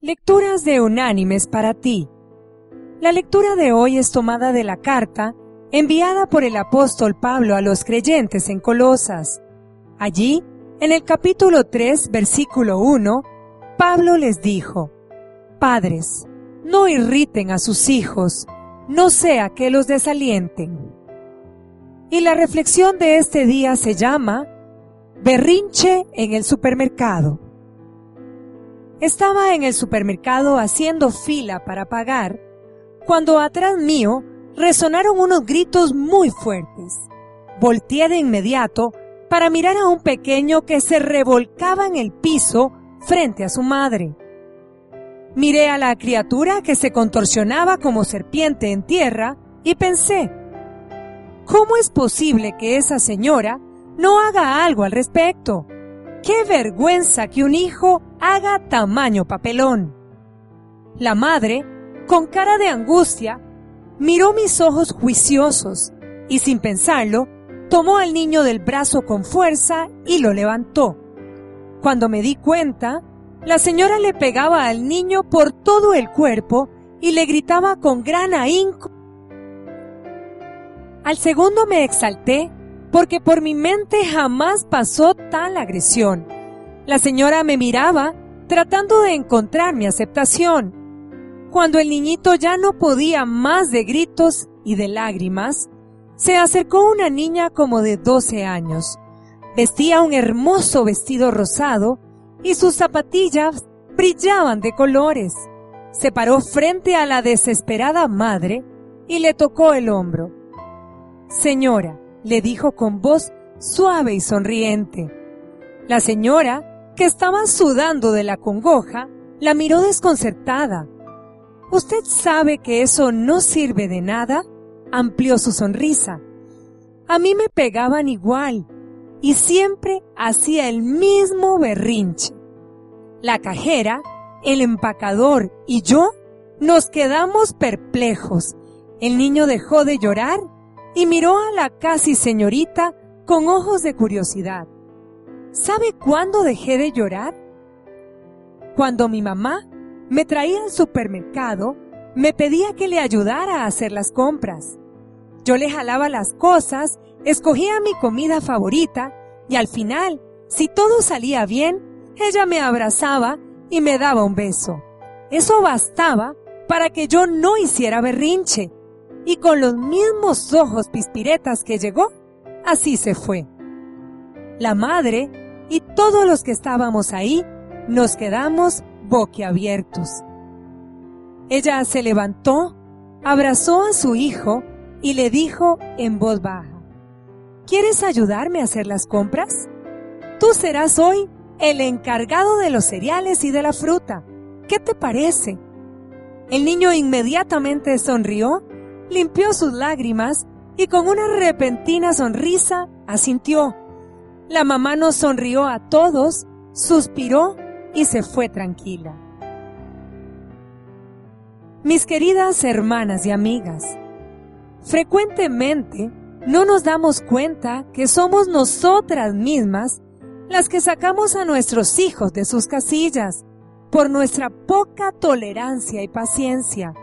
Lecturas de unánimes para ti. La lectura de hoy es tomada de la carta enviada por el apóstol Pablo a los creyentes en Colosas. Allí, en el capítulo 3, versículo 1, Pablo les dijo, Padres, no irriten a sus hijos, no sea que los desalienten. Y la reflexión de este día se llama Berrinche en el supermercado. Estaba en el supermercado haciendo fila para pagar cuando atrás mío resonaron unos gritos muy fuertes. Volteé de inmediato para mirar a un pequeño que se revolcaba en el piso frente a su madre. Miré a la criatura que se contorsionaba como serpiente en tierra y pensé, ¿cómo es posible que esa señora no haga algo al respecto? ¡Qué vergüenza que un hijo haga tamaño papelón! La madre, con cara de angustia, miró mis ojos juiciosos y sin pensarlo, tomó al niño del brazo con fuerza y lo levantó. Cuando me di cuenta, la señora le pegaba al niño por todo el cuerpo y le gritaba con gran ahínco. Al segundo me exalté porque por mi mente jamás pasó tal agresión. La señora me miraba tratando de encontrar mi aceptación. Cuando el niñito ya no podía más de gritos y de lágrimas, se acercó una niña como de 12 años. Vestía un hermoso vestido rosado y sus zapatillas brillaban de colores. Se paró frente a la desesperada madre y le tocó el hombro. Señora, le dijo con voz suave y sonriente. La señora, que estaba sudando de la congoja, la miró desconcertada. ¿Usted sabe que eso no sirve de nada? amplió su sonrisa. A mí me pegaban igual y siempre hacía el mismo berrinche. La cajera, el empacador y yo nos quedamos perplejos. El niño dejó de llorar y miró a la casi señorita con ojos de curiosidad. ¿Sabe cuándo dejé de llorar? Cuando mi mamá me traía al supermercado, me pedía que le ayudara a hacer las compras. Yo le jalaba las cosas, escogía mi comida favorita y al final, si todo salía bien, ella me abrazaba y me daba un beso. Eso bastaba para que yo no hiciera berrinche y con los mismos ojos pispiretas que llegó, así se fue. La madre y todos los que estábamos ahí nos quedamos boquiabiertos. Ella se levantó, abrazó a su hijo y le dijo en voz baja, ¿Quieres ayudarme a hacer las compras? Tú serás hoy el encargado de los cereales y de la fruta. ¿Qué te parece? El niño inmediatamente sonrió limpió sus lágrimas y con una repentina sonrisa asintió. La mamá nos sonrió a todos, suspiró y se fue tranquila. Mis queridas hermanas y amigas, frecuentemente no nos damos cuenta que somos nosotras mismas las que sacamos a nuestros hijos de sus casillas por nuestra poca tolerancia y paciencia.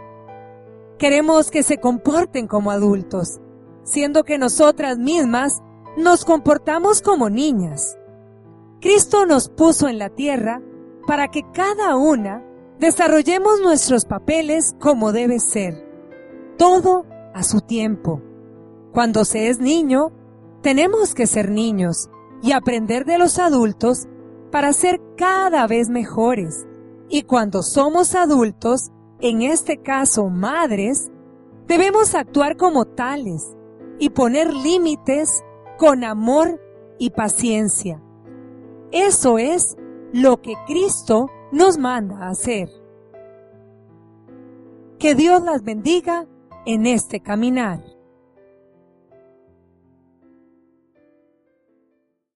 Queremos que se comporten como adultos, siendo que nosotras mismas nos comportamos como niñas. Cristo nos puso en la tierra para que cada una desarrollemos nuestros papeles como debe ser, todo a su tiempo. Cuando se es niño, tenemos que ser niños y aprender de los adultos para ser cada vez mejores. Y cuando somos adultos, en este caso madres, debemos actuar como tales y poner límites con amor y paciencia. Eso es lo que Cristo nos manda a hacer. Que Dios las bendiga en este caminar.